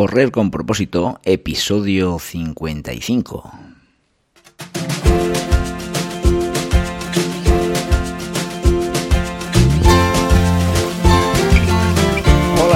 Correr con propósito, episodio 55.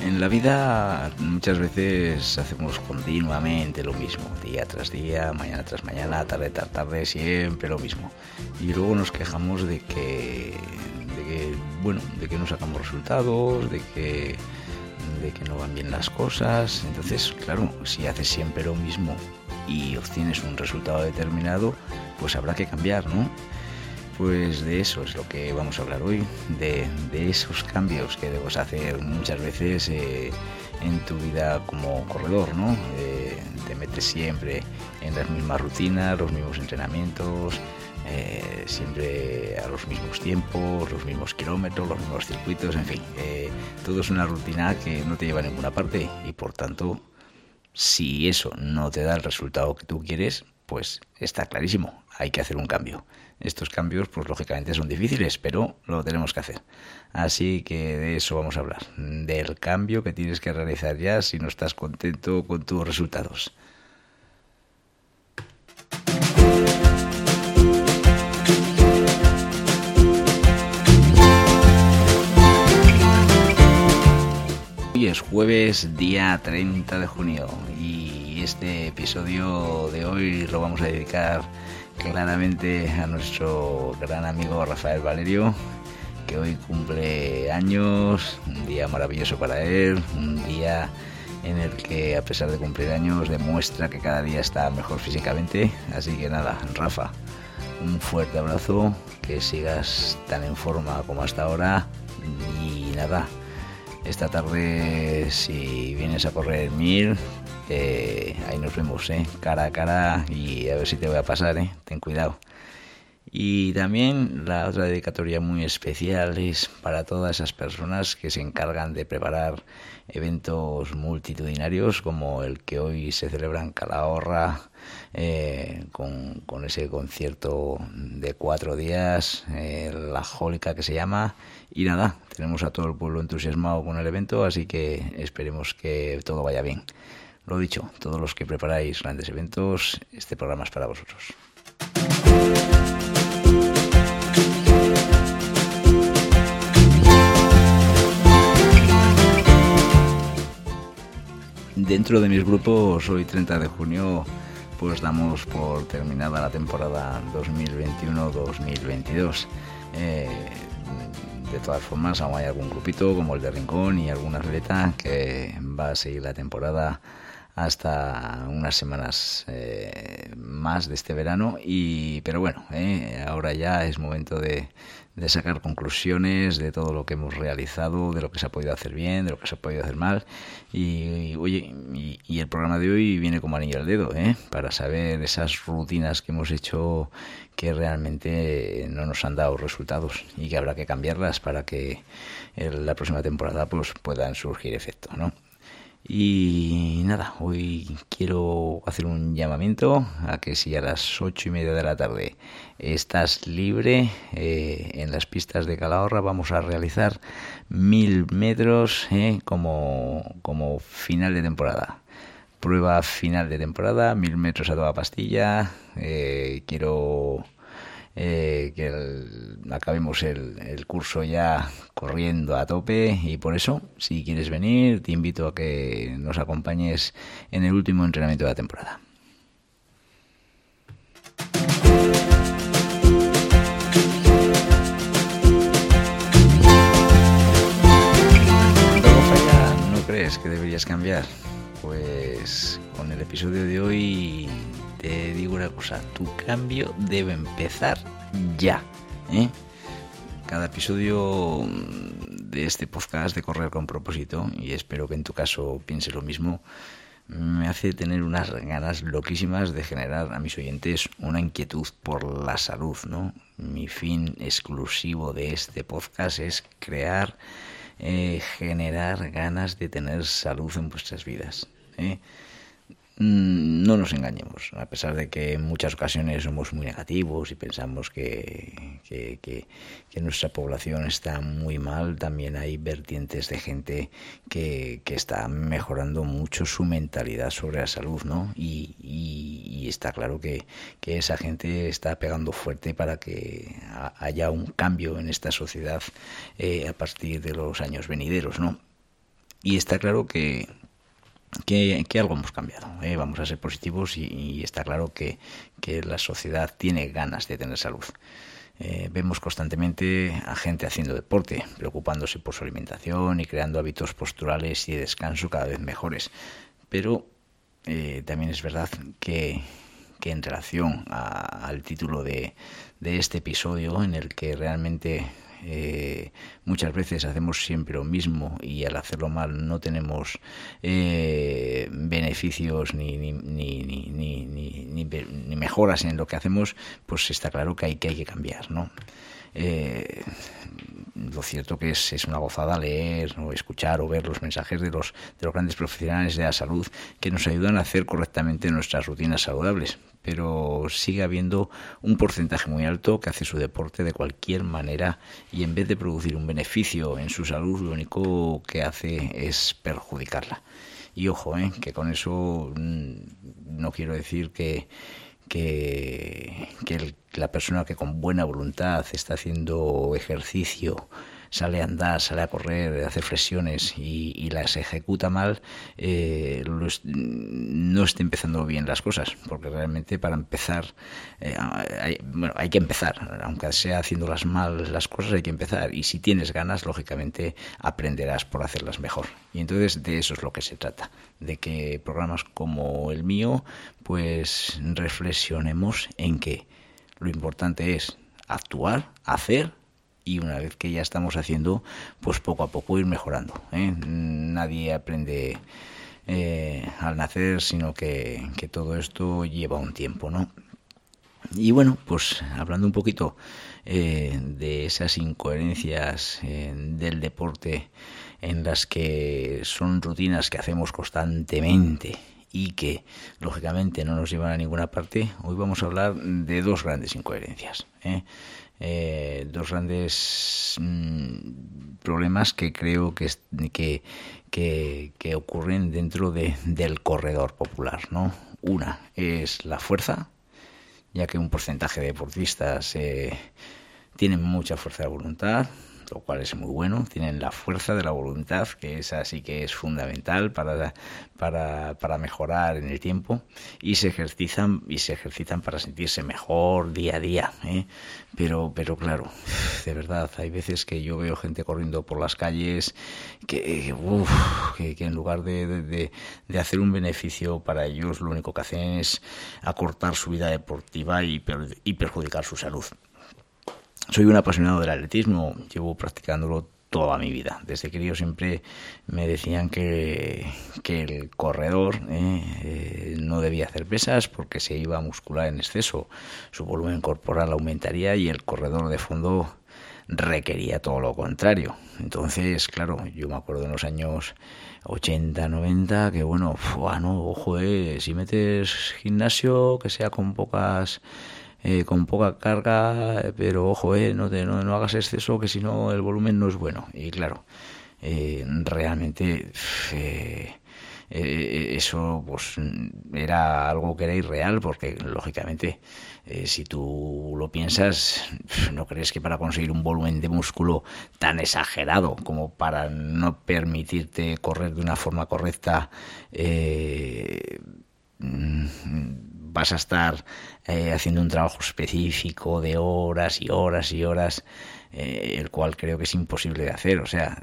En la vida muchas veces hacemos continuamente lo mismo, día tras día, mañana tras mañana, tarde tras tarde, siempre lo mismo. Y luego nos quejamos de que, de que bueno, de que no sacamos resultados, de que, de que no van bien las cosas. Entonces, claro, si haces siempre lo mismo y obtienes un resultado determinado, pues habrá que cambiar, ¿no? Pues de eso es lo que vamos a hablar hoy, de, esos cambios que debes hacer muchas veces eh, en tu vida como corredor, ¿no? Eh, te metes siempre en las mismas rutinas, los mismos entrenamientos, eh, siempre a los mismos tiempos, los mismos kilómetros, los mismos circuitos, en fin, todo es una rutina que no te lleva a ninguna parte y por tanto, si eso no te da el resultado que tú quieres, pues está clarísimo, hay que hacer un cambio. Estos cambios, pues lógicamente son difíciles, pero lo tenemos que hacer. Así que de eso vamos a hablar, del cambio que tienes que realizar ya si no estás contento con tus resultados. Hoy es jueves, día 30 de junio, y este episodio de hoy lo vamos a dedicar claramente a nuestro gran amigo Rafael Valerio, que hoy cumple años, un día maravilloso para él, un día en el que a pesar de cumplir años demuestra que cada día está mejor físicamente. Así que nada, Rafa, un fuerte abrazo, que sigas tan en forma como hasta ahora y nada. Esta tarde, si vienes a correr mil, eh, ahí nos vemos, eh, cara a cara y a ver si te voy a pasar, eh, ten cuidado. Y también la otra dedicatoria muy especial es para todas esas personas que se encargan de preparar eventos multitudinarios como el que hoy se celebra en Calahorra eh, con, ese concierto de cuatro días, eh, la jólica que se llama. Y nada, tenemos a todo el pueblo entusiasmado con el evento, así que esperemos que todo vaya bien. Lo dicho, todos los que preparáis grandes eventos, este programa es para vosotros. Dentro de mis grupos, hoy 30 de junio, pues damos por terminada la temporada 2021-2022. Eh, de todas formas, aún hay algún grupito como el de Rincón y alguna atleta que va a seguir la temporada hasta unas semanas eh, más de este verano. Y pero bueno eh, ahora ya es momento de, de, sacar conclusiones de todo lo que hemos realizado de lo que se ha podido hacer bien de lo que se ha podido hacer mal. Y, oye y, y, el programa de hoy viene como anillo al dedo ¿eh? para saber esas rutinas que hemos hecho que realmente no nos han dado resultados y que habrá que cambiarlas para que en la próxima temporada pues puedan surgir efectos no y nada, hoy quiero hacer un llamamiento a que si a las ocho y media de la tarde estás libre eh, en las pistas de Calahorra, vamos a realizar mil metros eh, como, como final de temporada. Prueba final de temporada, mil metros a toda pastilla. Eh, quiero eh, que acabemos el, curso ya corriendo a tope y por eso, si quieres venir, te invito a que nos acompañes en el último entrenamiento de la temporada. ¿No crees que deberías cambiar? Pues con el episodio de hoy te digo una cosa, tu cambio debe empezar ya. ¿eh? Cada episodio de este podcast de Correr con propósito, y espero que en tu caso piense lo mismo, me hace tener unas ganas loquísimas de generar a mis oyentes una inquietud por la salud, ¿no? Mi fin exclusivo de este podcast es crear, eh, generar ganas de tener salud en vuestras vidas. ¿eh? Mm, no nos engañemos, a pesar de que en muchas ocasiones somos muy negativos y pensamos que, que, nuestra población está muy mal, también hay vertientes de gente que, está mejorando mucho su mentalidad sobre la salud, ¿no? Y, está claro que, esa gente está pegando fuerte para que haya un cambio en esta sociedad eh, a partir de los años venideros, ¿no? Y está claro que, que, algo hemos cambiado. ¿eh? Vamos a ser positivos y, está claro que, la sociedad tiene ganas de tener salud. Eh, vemos constantemente a gente haciendo deporte, preocupándose por su alimentación y creando hábitos posturales y de descanso cada vez mejores. Pero eh, también es verdad que, en relación al título de este episodio, en el que realmente eh, muchas veces hacemos siempre lo mismo y al hacerlo mal no tenemos eh, beneficios ni ni, ni, ni, ni, mejoras en lo que hacemos, pues está claro que hay que, hay que cambiar, ¿no? Eh, lo cierto que es, es, una gozada leer o escuchar o ver los mensajes de los, de los grandes profesionales de la salud que nos ayudan a hacer correctamente nuestras rutinas saludables pero sigue habiendo un porcentaje muy alto que hace su deporte de cualquier manera y en vez de producir un beneficio en su salud, lo único que hace es perjudicarla. Y ojo, ¿eh? que con eso mm, no quiero decir que, que, que la persona que con buena voluntad está haciendo ejercicio sale a andar, sale a correr, hace flexiones y, las ejecuta mal, eh, no esté empezando bien las cosas, porque realmente para empezar, eh, hay, bueno, hay que empezar, aunque sea haciéndolas mal las cosas, hay que empezar. Y si tienes ganas, lógicamente aprenderás por hacerlas mejor. Y entonces de eso es lo que se trata, de que programas como el mío, pues reflexionemos en que lo importante es actuar, hacer y una vez que ya estamos haciendo, pues poco a poco ir mejorando. ¿eh? Nadie aprende eh, al nacer, sino que, todo esto lleva un tiempo, ¿no? Y bueno, pues hablando un poquito eh, de esas incoherencias del deporte en las que son rutinas que hacemos constantemente y que lógicamente no nos llevan a ninguna parte, hoy vamos a hablar de dos grandes incoherencias. Eh, dos grandes mm, problemas que creo que, que, que, ocurren dentro de, del corredor popular. ¿no? Una es la fuerza, ya que un porcentaje de deportistas eh, tienen mucha fuerza de voluntad, lo cual es muy bueno. Tienen la fuerza de la voluntad, que es así que es fundamental para, para, para mejorar en el tiempo, y se ejercitan, y se ejercitan para sentirse mejor día a día. ¿eh? Pero, pero claro, de verdad, hay veces que yo veo gente corriendo por las calles que, que, en lugar de, de, de, hacer un beneficio para ellos, lo único que hacen es acortar su vida deportiva y, y perjudicar su salud. Soy un apasionado del atletismo, llevo practicándolo toda mi vida. Desde yo siempre me decían que, que el corredor eh, eh, no debía hacer pesas porque se iba a muscular en exceso, su volumen corporal aumentaría y el corredor de fondo requería todo lo contrario. Entonces, claro, yo me acuerdo en los años 80, 90, que bueno, no, ojo, eh, si metes gimnasio que sea con pocas eh, con poca carga, pero ojo, eh, no, te, no, hagas exceso, que si no el volumen no es bueno. Y claro, eh, realmente eh, eso pues era algo que era irreal, porque lógicamente si tú lo piensas, no crees que para conseguir un volumen de músculo tan exagerado como para no permitirte correr de una forma correcta, mm, vas a estar eh, haciendo un trabajo específico de horas y horas y horas, eh, el cual creo que es imposible de hacer. O sea,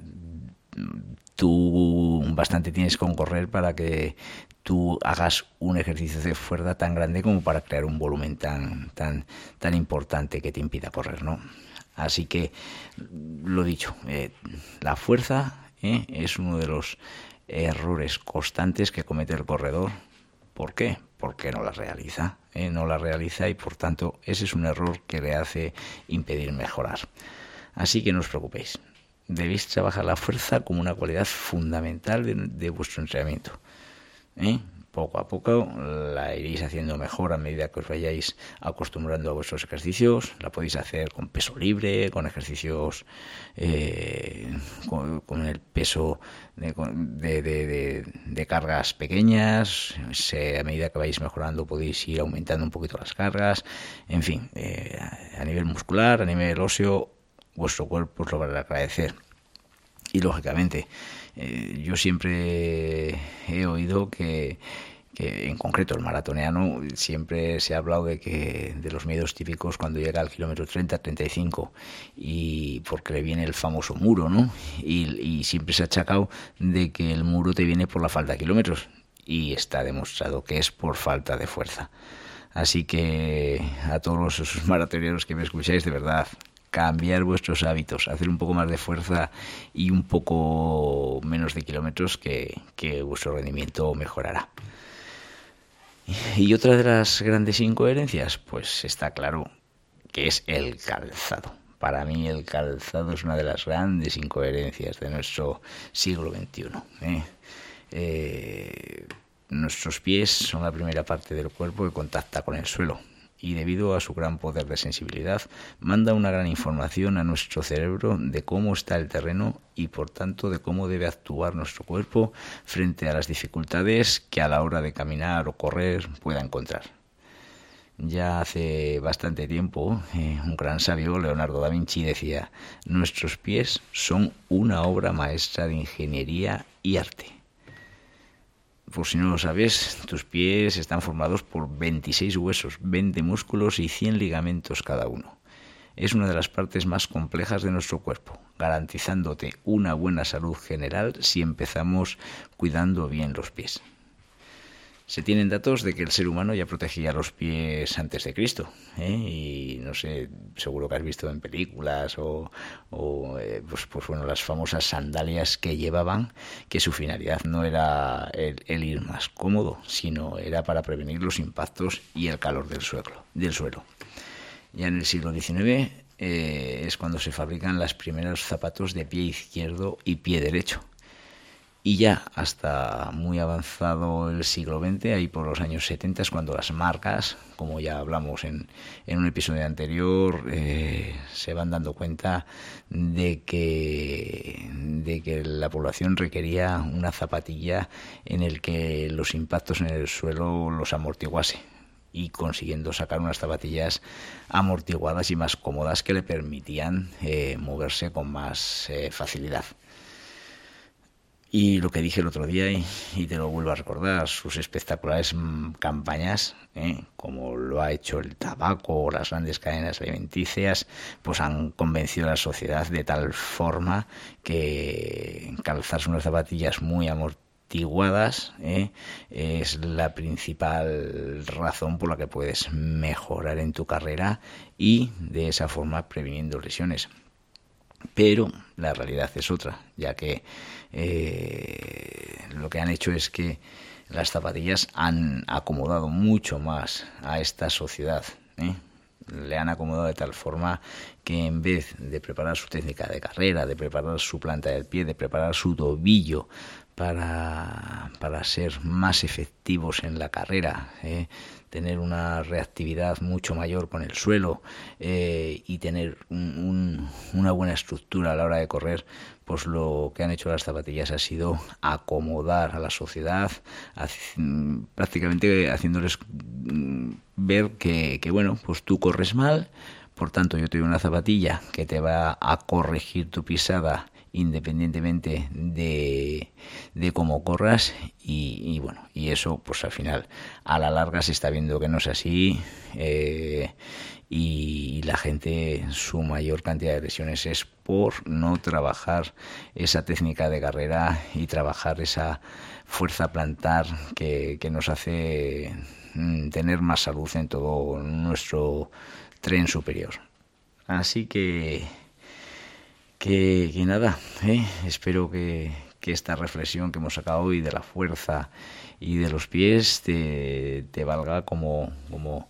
tú bastante tienes con correr para que tú hagas un ejercicio de fuerza tan grande como para crear un volumen tan tan tan importante que te impida correr, ¿no? Así que, lo dicho, eh, la fuerza eh, es uno de los errores constantes que comete el corredor. ¿Por qué? Porque no la realiza, eh, no la realiza y por tanto ese es un error que le hace impedir mejorar. Así que no os preocupéis, debéis trabajar la fuerza como una cualidad fundamental de, vuestro entrenamiento. ¿eh? Poco a poco la iréis haciendo mejor a medida que os vayáis acostumbrando a vuestros ejercicios. La podéis hacer con peso libre, con ejercicios eh, con, el peso de, de, cargas pequeñas. a medida que vais mejorando podéis ir aumentando un poquito las cargas. En fin, eh, a nivel muscular, a nivel óseo, vuestro cuerpo os lo va a agradecer. Y lógicamente, eh, yo siempre he oído que, en concreto el maratoniano siempre se ha hablado de que de los miedos típicos cuando llega al kilómetro 30, 35 y porque le viene el famoso muro, ¿no? Y, siempre se ha achacado de que el muro te viene por la falta de kilómetros y está demostrado que es por falta de fuerza. Así que a todos esos maratoneros que me escucháis, de verdad, cambiar vuestros hábitos, hacer un poco más de fuerza y un poco menos de kilómetros que, vuestro rendimiento mejorará. Y otra de las grandes incoherencias, pues está claro que es el calzado. Para mí el calzado es una de las grandes incoherencias de nuestro siglo XXI. ¿eh? Eh, nuestros pies son la primera parte del cuerpo que contacta con el suelo y debido a su gran poder de sensibilidad manda una gran información a nuestro cerebro de cómo está el terreno y por tanto de cómo debe actuar nuestro cuerpo frente a las dificultades que a la hora de caminar o correr pueda encontrar. Ya hace bastante tiempo, eh, un gran sabio, Leonardo da Vinci, decía, nuestros pies son una obra maestra de ingeniería y arte. Por si no lo sabes, tus pies están formados por 26 huesos, 20 músculos y 100 ligamentos cada uno. Es una de las partes más complejas de nuestro cuerpo, garantizándote una buena salud general si empezamos cuidando bien los pies. Se tienen datos de que el ser humano ya protegía los pies antes de Cristo. ¿eh? Y no sé, seguro que has visto en películas o, eh, pues, pues, bueno, las famosas sandalias que llevaban, que su finalidad no era el, ir más cómodo, sino era para prevenir los impactos y el calor del suelo. Del suelo. Ya en el siglo XIX eh, es cuando se fabrican los primeros zapatos de pie izquierdo y pie derecho y ya hasta muy avanzado el siglo XX, ahí por los años 70, es cuando las marcas, como ya hablamos en, en un episodio anterior, eh, se van dando cuenta de que, de que la población requería una zapatilla en el que los impactos en el suelo los amortiguase y consiguiendo sacar unas zapatillas amortiguadas y más cómodas que le permitían eh, moverse con más eh, facilidad. Y lo que dije el otro día, y, te lo vuelvo a recordar, sus espectaculares mm, campañas, ¿eh? como lo ha hecho el tabaco o las grandes cadenas alimenticias, pues han convencido a la sociedad de tal forma que calzarse unas zapatillas muy amortiguadas ¿eh? es la principal razón por la que puedes mejorar en tu carrera y de esa forma previniendo lesiones. Pero la realidad es otra, ya que eh, lo que han hecho es que las zapatillas han acomodado mucho más a esta sociedad. ¿eh? Le han acomodado de tal forma que en vez de preparar su técnica de carrera, de preparar su planta del pie, de preparar su tobillo para, para ser más efectivos en la carrera, ¿eh? tener una reactividad mucho mayor con el suelo eh, y tener una buena estructura a la hora de correr, pues lo que han hecho las zapatillas ha sido acomodar a la sociedad, prácticamente haciéndoles mm, ver que, que, bueno, pues tú corres mal, por tanto yo te doy una zapatilla que te va a corregir tu pisada independientemente de, de cómo corras y, bueno y eso pues al final a la larga se está viendo que no es así eh, y la gente su mayor cantidad de lesiones es por no trabajar esa técnica de carrera y trabajar esa fuerza plantar que, que nos hace mm, tener más salud en todo nuestro tren superior. Así que, que, nada, ¿eh? espero que, que, esta reflexión que hemos sacado hoy de la fuerza y de los pies te, valga como, como,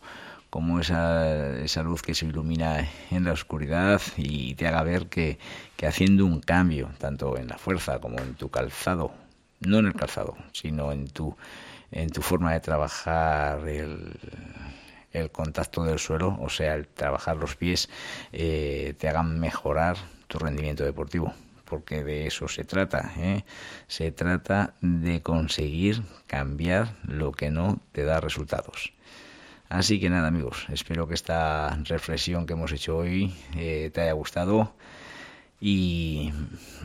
como esa, esa luz que se ilumina en la oscuridad y te haga ver que, que haciendo un cambio, tanto en la fuerza como en tu calzado, no en el calzado, sino en tu, en tu forma de trabajar el, el contacto del suelo, o sea, el trabajar los pies, eh, te hagan mejorar tu rendimiento deportivo, porque de eso se trata. ¿eh? Se trata de conseguir cambiar lo que no te da resultados. Así que nada amigos, espero que esta reflexión que hemos hecho hoy eh, te haya gustado y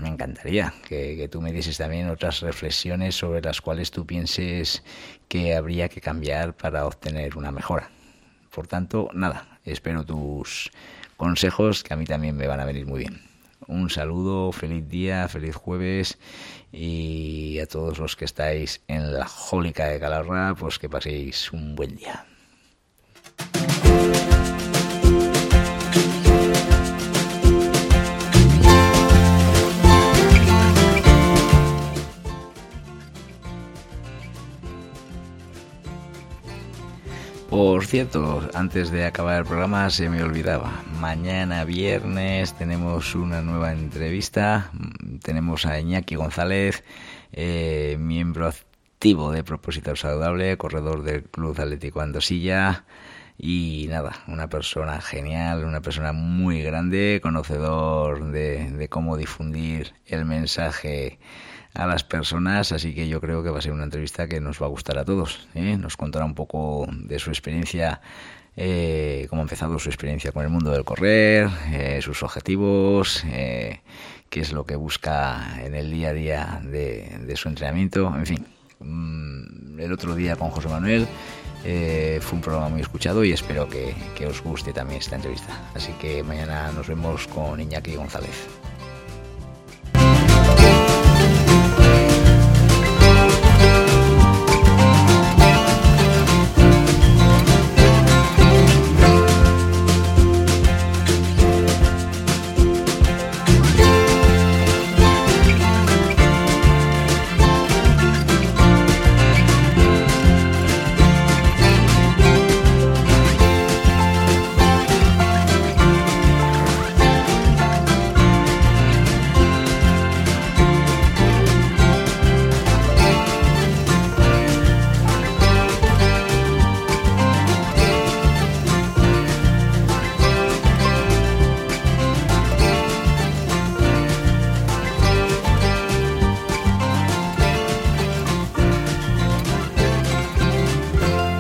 me encantaría que, que, tú me dieses también otras reflexiones sobre las cuales tú pienses que habría que cambiar para obtener una mejora. Por tanto, nada, espero tus consejos que a mí también me van a venir muy bien. Un saludo, feliz día, feliz jueves y a todos los que estáis en la jólica de Calahorra, pues que paséis un buen día. Por cierto, antes de acabar el programa se me olvidaba. Mañana viernes tenemos una nueva entrevista. Tenemos a Iñaki González, eh, miembro activo de Propósito Saludable, corredor del Club Atlético Andosilla. Y nada, una persona genial, una persona muy grande, conocedor de, de cómo difundir el mensaje a las personas, así que yo creo que va a ser una entrevista que nos va a gustar a todos. ¿eh? Nos contará un poco de su experiencia, eh, cómo ha empezado su experiencia con el mundo del correr, eh, sus objetivos, eh, qué es lo que busca en el día a día de, de su entrenamiento, en fin. Mm, el otro día con José Manuel eh, fue un programa muy escuchado y espero que, que os guste también esta entrevista. Así que mañana nos vemos con Iñaki González.